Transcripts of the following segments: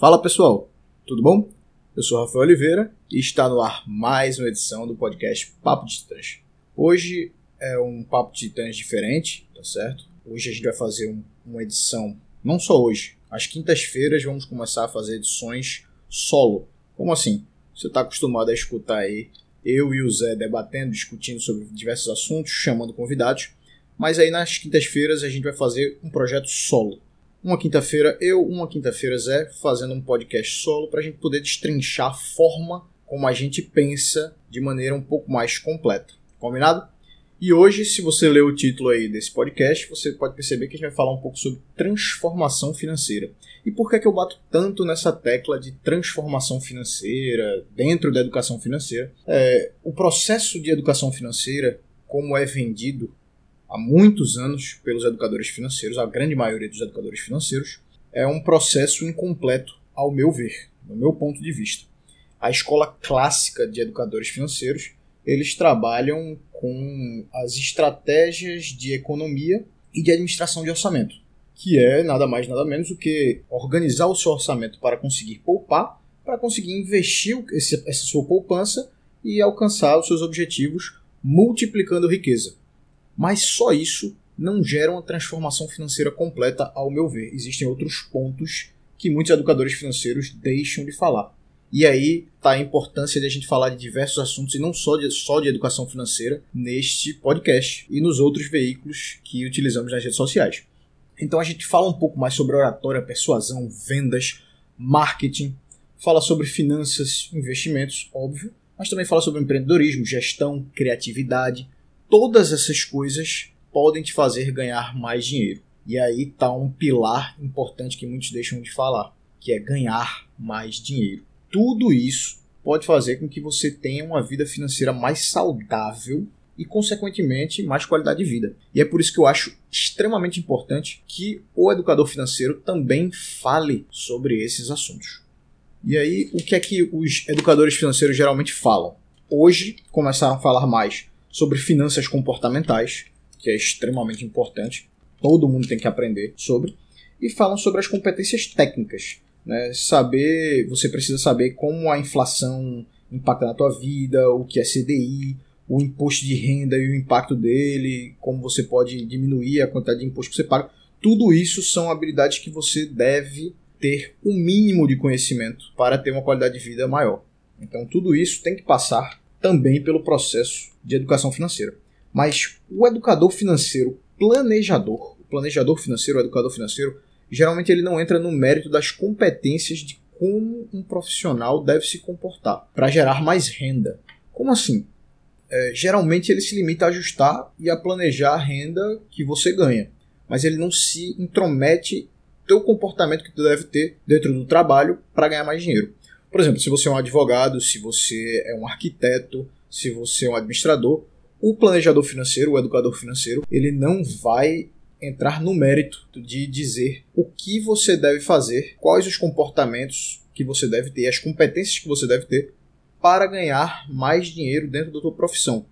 Fala pessoal, tudo bom? Eu sou Rafael Oliveira e está no ar mais uma edição do podcast Papo de Titãs. Hoje é um Papo de Titãs diferente, tá certo? Hoje a gente vai fazer um, uma edição, não só hoje, às quintas-feiras vamos começar a fazer edições solo. Como assim? Você está acostumado a escutar aí eu e o Zé debatendo, discutindo sobre diversos assuntos, chamando convidados, mas aí nas quintas-feiras a gente vai fazer um projeto solo uma quinta-feira eu, uma quinta-feira Zé, fazendo um podcast solo para a gente poder destrinchar a forma como a gente pensa de maneira um pouco mais completa. Combinado? E hoje, se você ler o título aí desse podcast, você pode perceber que a gente vai falar um pouco sobre transformação financeira. E por que, é que eu bato tanto nessa tecla de transformação financeira dentro da educação financeira? É, o processo de educação financeira, como é vendido há muitos anos pelos educadores financeiros, a grande maioria dos educadores financeiros, é um processo incompleto, ao meu ver, do meu ponto de vista. A escola clássica de educadores financeiros, eles trabalham com as estratégias de economia e de administração de orçamento, que é nada mais nada menos do que organizar o seu orçamento para conseguir poupar, para conseguir investir essa sua poupança e alcançar os seus objetivos multiplicando riqueza. Mas só isso não gera uma transformação financeira completa, ao meu ver. Existem outros pontos que muitos educadores financeiros deixam de falar. E aí está a importância de a gente falar de diversos assuntos e não só de, só de educação financeira neste podcast e nos outros veículos que utilizamos nas redes sociais. Então a gente fala um pouco mais sobre oratória, persuasão, vendas, marketing, fala sobre finanças, investimentos, óbvio, mas também fala sobre empreendedorismo, gestão, criatividade, todas essas coisas podem te fazer ganhar mais dinheiro. E aí está um pilar importante que muitos deixam de falar, que é ganhar mais dinheiro. Tudo isso pode fazer com que você tenha uma vida financeira mais saudável e, consequentemente, mais qualidade de vida. E é por isso que eu acho extremamente importante que o educador financeiro também fale sobre esses assuntos. E aí, o que é que os educadores financeiros geralmente falam? Hoje começaram a falar mais sobre finanças comportamentais, que é extremamente importante, todo mundo tem que aprender sobre, e falam sobre as competências técnicas. Né? Saber, você precisa saber como a inflação impacta na tua vida, o que é CDI, o imposto de renda e o impacto dele, como você pode diminuir a quantidade de imposto que você paga. Tudo isso são habilidades que você deve ter o um mínimo de conhecimento para ter uma qualidade de vida maior. Então, tudo isso tem que passar também pelo processo de educação financeira. Mas o educador financeiro planejador, o planejador financeiro, o educador financeiro, geralmente ele não entra no mérito das competências de como um profissional deve se comportar para gerar mais renda. Como assim? É, geralmente ele se limita a ajustar e a planejar a renda que você ganha, mas ele não se intromete teu comportamento que tu deve ter dentro do trabalho para ganhar mais dinheiro. Por exemplo, se você é um advogado, se você é um arquiteto, se você é um administrador, o planejador financeiro, o educador financeiro, ele não vai entrar no mérito de dizer o que você deve fazer, quais os comportamentos que você deve ter, as competências que você deve ter para ganhar mais dinheiro dentro da sua profissão.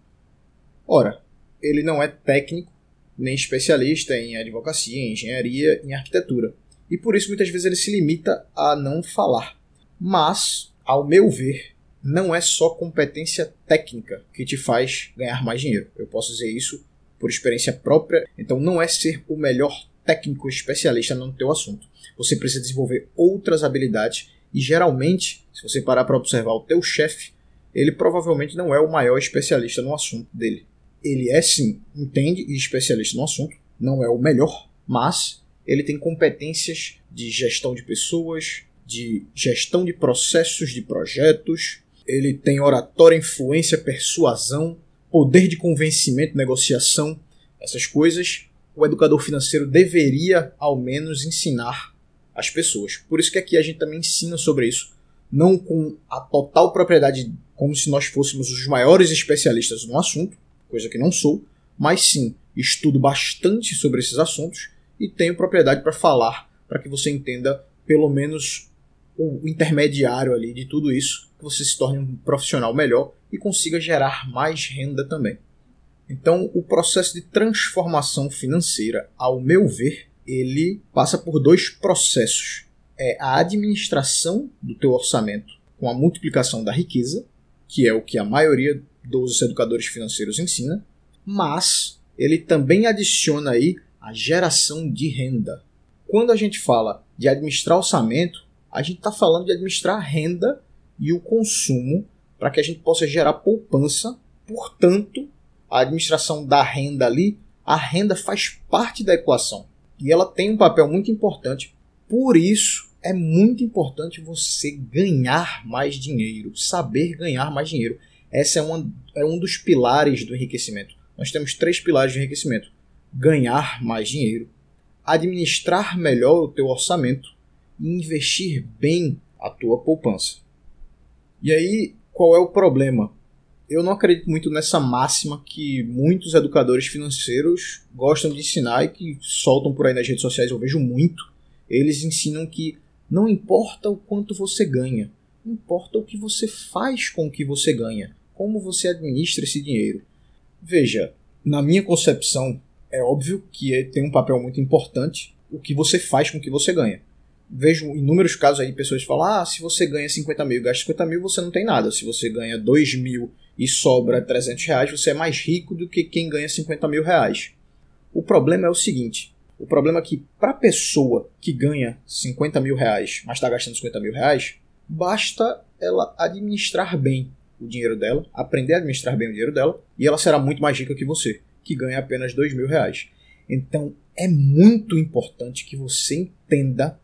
Ora, ele não é técnico nem especialista em advocacia, em engenharia, em arquitetura. E por isso muitas vezes ele se limita a não falar. Mas, ao meu ver, não é só competência técnica que te faz ganhar mais dinheiro. Eu posso dizer isso por experiência própria. Então, não é ser o melhor técnico especialista no teu assunto. Você precisa desenvolver outras habilidades e geralmente, se você parar para observar o teu chefe, ele provavelmente não é o maior especialista no assunto dele. Ele é sim, entende e especialista no assunto, não é o melhor, mas ele tem competências de gestão de pessoas, de gestão de processos de projetos, ele tem oratória, influência, persuasão, poder de convencimento, negociação, essas coisas. O educador financeiro deveria ao menos ensinar às pessoas. Por isso que aqui a gente também ensina sobre isso, não com a total propriedade, como se nós fôssemos os maiores especialistas no assunto, coisa que não sou, mas sim estudo bastante sobre esses assuntos e tenho propriedade para falar, para que você entenda pelo menos o intermediário ali de tudo isso, que você se torne um profissional melhor e consiga gerar mais renda também. Então, o processo de transformação financeira, ao meu ver, ele passa por dois processos. é a administração do teu orçamento com a multiplicação da riqueza, que é o que a maioria dos educadores financeiros ensina, mas ele também adiciona aí a geração de renda. Quando a gente fala de administrar orçamento, a gente está falando de administrar a renda e o consumo para que a gente possa gerar poupança. Portanto, a administração da renda ali, a renda faz parte da equação e ela tem um papel muito importante. Por isso, é muito importante você ganhar mais dinheiro, saber ganhar mais dinheiro. Essa é, uma, é um dos pilares do enriquecimento. Nós temos três pilares de enriquecimento: ganhar mais dinheiro, administrar melhor o teu orçamento investir bem a tua poupança. E aí, qual é o problema? Eu não acredito muito nessa máxima que muitos educadores financeiros gostam de ensinar e que soltam por aí nas redes sociais, eu vejo muito. Eles ensinam que não importa o quanto você ganha, importa o que você faz com o que você ganha, como você administra esse dinheiro. Veja, na minha concepção, é óbvio que tem um papel muito importante o que você faz com o que você ganha vejo inúmeros casos aí de pessoas que falam: ah, se você ganha 50 mil e gasta 50 mil, você não tem nada. Se você ganha 2 mil e sobra 300 reais, você é mais rico do que quem ganha 50 mil reais. O problema é o seguinte: o problema é que para a pessoa que ganha 50 mil reais, mas está gastando 50 mil reais, basta ela administrar bem o dinheiro dela, aprender a administrar bem o dinheiro dela, e ela será muito mais rica que você, que ganha apenas 2 mil reais. Então é muito importante que você entenda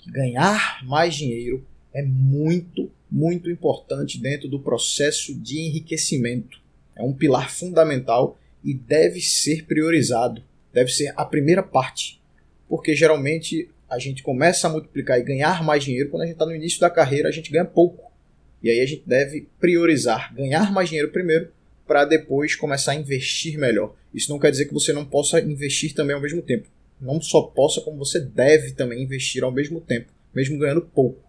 que ganhar mais dinheiro é muito, muito importante dentro do processo de enriquecimento. É um pilar fundamental e deve ser priorizado. Deve ser a primeira parte. Porque geralmente a gente começa a multiplicar e ganhar mais dinheiro quando a gente está no início da carreira, a gente ganha pouco. E aí a gente deve priorizar ganhar mais dinheiro primeiro para depois começar a investir melhor. Isso não quer dizer que você não possa investir também ao mesmo tempo não só possa, como você deve também investir ao mesmo tempo, mesmo ganhando pouco.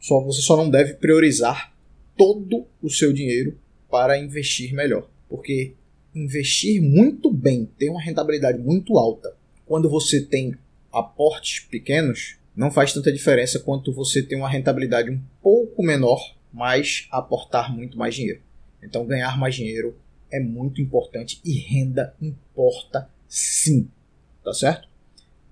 Só você só não deve priorizar todo o seu dinheiro para investir melhor, porque investir muito bem, ter uma rentabilidade muito alta, quando você tem aportes pequenos, não faz tanta diferença quanto você ter uma rentabilidade um pouco menor, mas aportar muito mais dinheiro. Então ganhar mais dinheiro é muito importante e renda importa sim, tá certo?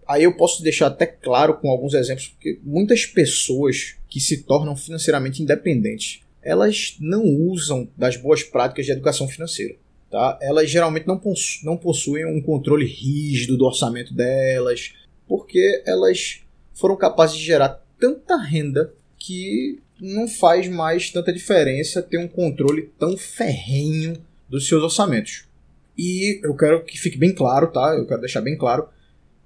Aí eu posso deixar até claro com alguns exemplos, porque muitas pessoas que se tornam financeiramente independentes, elas não usam das boas práticas de educação financeira. Tá? Elas geralmente não, possu não possuem um controle rígido do orçamento delas, porque elas foram capazes de gerar tanta renda que não faz mais tanta diferença ter um controle tão ferrenho dos seus orçamentos. E eu quero que fique bem claro, tá? Eu quero deixar bem claro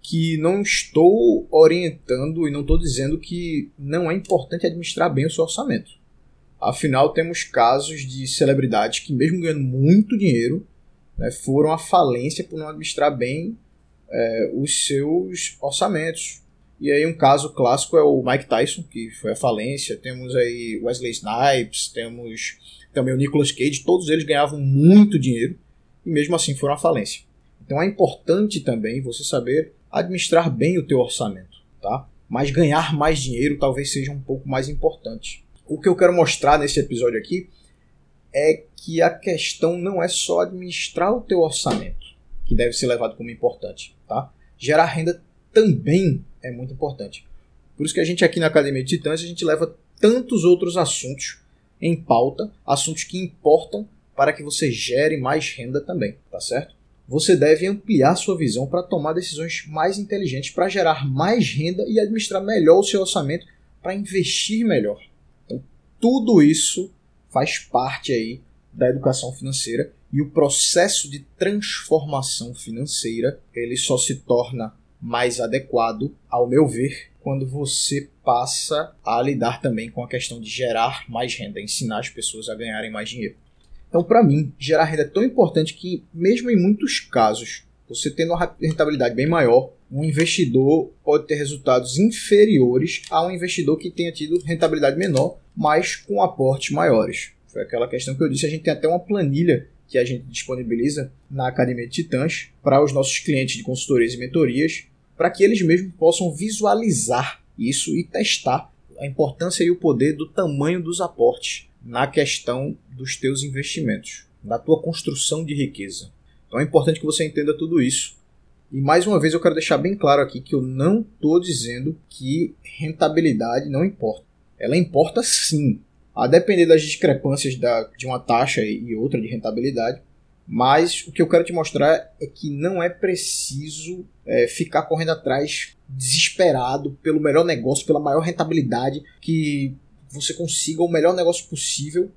que não estou orientando e não estou dizendo que não é importante administrar bem o seu orçamento. Afinal, temos casos de celebridades que, mesmo ganhando muito dinheiro, né, foram à falência por não administrar bem é, os seus orçamentos. E aí um caso clássico é o Mike Tyson, que foi à falência. Temos aí Wesley Snipes, temos também o Nicolas Cage. Todos eles ganhavam muito dinheiro e mesmo assim foram à falência. Então é importante também você saber administrar bem o teu orçamento, tá? Mas ganhar mais dinheiro talvez seja um pouco mais importante. O que eu quero mostrar nesse episódio aqui é que a questão não é só administrar o teu orçamento, que deve ser levado como importante, tá? Gerar renda também é muito importante. Por isso que a gente aqui na Academia de Titãs a gente leva tantos outros assuntos em pauta, assuntos que importam para que você gere mais renda também, tá certo? Você deve ampliar sua visão para tomar decisões mais inteligentes, para gerar mais renda e administrar melhor o seu orçamento, para investir melhor. Então, tudo isso faz parte aí da educação financeira e o processo de transformação financeira ele só se torna mais adequado, ao meu ver, quando você passa a lidar também com a questão de gerar mais renda, ensinar as pessoas a ganharem mais dinheiro. Então, para mim, gerar renda é tão importante que, mesmo em muitos casos, você tendo uma rentabilidade bem maior, um investidor pode ter resultados inferiores a um investidor que tenha tido rentabilidade menor, mas com aportes maiores. Foi aquela questão que eu disse, a gente tem até uma planilha que a gente disponibiliza na Academia de Titãs para os nossos clientes de consultorias e mentorias, para que eles mesmos possam visualizar isso e testar a importância e o poder do tamanho dos aportes na questão dos teus investimentos, da tua construção de riqueza. Então é importante que você entenda tudo isso. E mais uma vez eu quero deixar bem claro aqui que eu não estou dizendo que rentabilidade não importa. Ela importa sim, a depender das discrepâncias da, de uma taxa e outra de rentabilidade. Mas o que eu quero te mostrar é que não é preciso é, ficar correndo atrás desesperado pelo melhor negócio, pela maior rentabilidade, que você consiga o melhor negócio possível.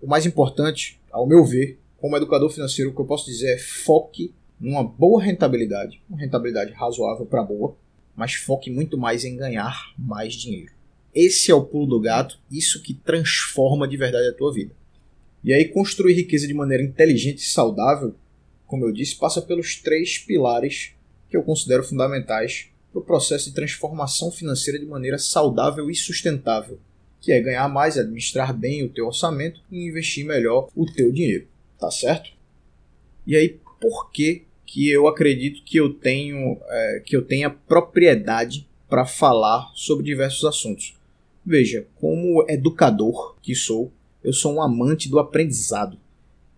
O mais importante, ao meu ver, como educador financeiro, o que eu posso dizer é foque numa boa rentabilidade, uma rentabilidade razoável para boa, mas foque muito mais em ganhar mais dinheiro. Esse é o pulo do gato, isso que transforma de verdade a tua vida. E aí construir riqueza de maneira inteligente e saudável, como eu disse, passa pelos três pilares que eu considero fundamentais para o processo de transformação financeira de maneira saudável e sustentável, que é ganhar mais, administrar bem o teu orçamento e investir melhor o teu dinheiro, tá certo? E aí, por que que eu acredito que eu tenho é, que eu tenha propriedade para falar sobre diversos assuntos? Veja, como educador que sou, eu sou um amante do aprendizado.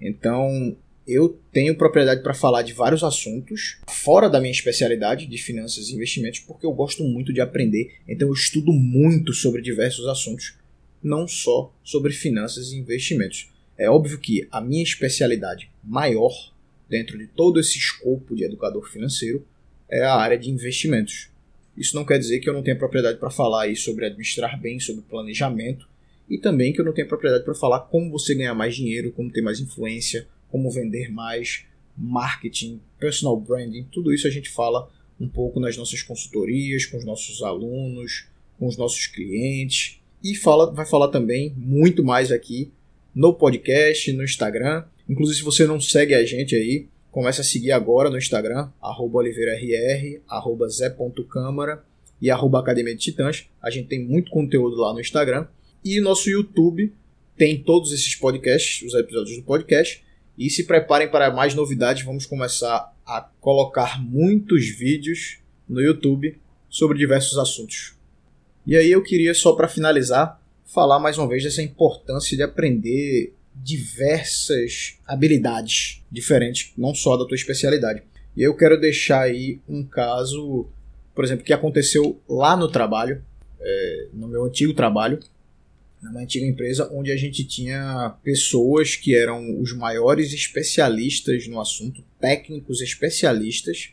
Então, eu tenho propriedade para falar de vários assuntos fora da minha especialidade de finanças e investimentos, porque eu gosto muito de aprender. Então, eu estudo muito sobre diversos assuntos, não só sobre finanças e investimentos. É óbvio que a minha especialidade maior dentro de todo esse escopo de educador financeiro é a área de investimentos. Isso não quer dizer que eu não tenha propriedade para falar aí sobre administrar bem, sobre planejamento, e também que eu não tenho propriedade para falar como você ganhar mais dinheiro, como ter mais influência, como vender mais, marketing, personal branding, tudo isso a gente fala um pouco nas nossas consultorias, com os nossos alunos, com os nossos clientes e fala, vai falar também muito mais aqui no podcast, no Instagram. Inclusive, se você não segue a gente aí, comece a seguir agora no Instagram, arroba oliveirarr, arroba zé.câmara e arroba Academia de Titãs. A gente tem muito conteúdo lá no Instagram. E nosso YouTube tem todos esses podcasts, os episódios do podcast. E se preparem para mais novidades, vamos começar a colocar muitos vídeos no YouTube sobre diversos assuntos. E aí eu queria só para finalizar falar mais uma vez dessa importância de aprender diversas habilidades diferentes, não só da tua especialidade. E eu quero deixar aí um caso, por exemplo, que aconteceu lá no trabalho, é, no meu antigo trabalho, numa antiga empresa onde a gente tinha pessoas que eram os maiores especialistas no assunto, técnicos especialistas,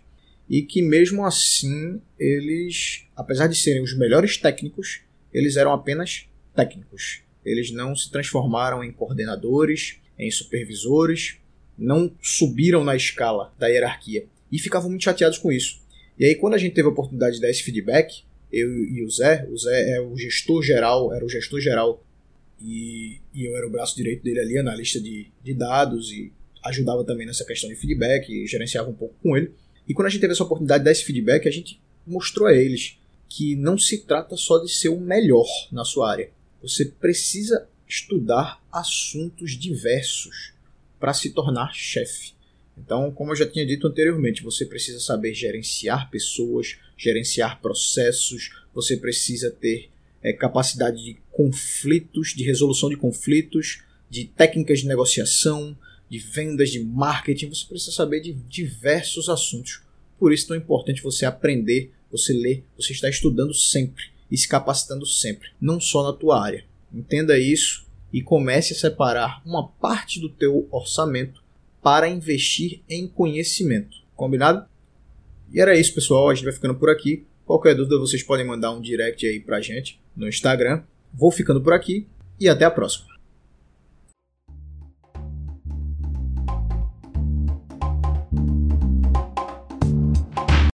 e que mesmo assim eles, apesar de serem os melhores técnicos, eles eram apenas técnicos. Eles não se transformaram em coordenadores, em supervisores, não subiram na escala da hierarquia e ficavam muito chateados com isso. E aí quando a gente teve a oportunidade de dar esse feedback, eu e o Zé. O Zé é o gestor geral, era o gestor geral e, e eu era o braço direito dele ali, analista de, de dados e ajudava também nessa questão de feedback e gerenciava um pouco com ele. E quando a gente teve essa oportunidade de dar esse feedback, a gente mostrou a eles que não se trata só de ser o melhor na sua área. Você precisa estudar assuntos diversos para se tornar chefe. Então, como eu já tinha dito anteriormente, você precisa saber gerenciar pessoas, gerenciar processos, você precisa ter é, capacidade de conflitos, de resolução de conflitos, de técnicas de negociação, de vendas, de marketing. Você precisa saber de diversos assuntos. Por isso é tão importante você aprender, você ler, você está estudando sempre e se capacitando sempre, não só na tua área. Entenda isso e comece a separar uma parte do teu orçamento para investir em conhecimento. Combinado? E era isso, pessoal. A gente vai ficando por aqui. Qualquer dúvida, vocês podem mandar um direct aí pra gente no Instagram. Vou ficando por aqui e até a próxima.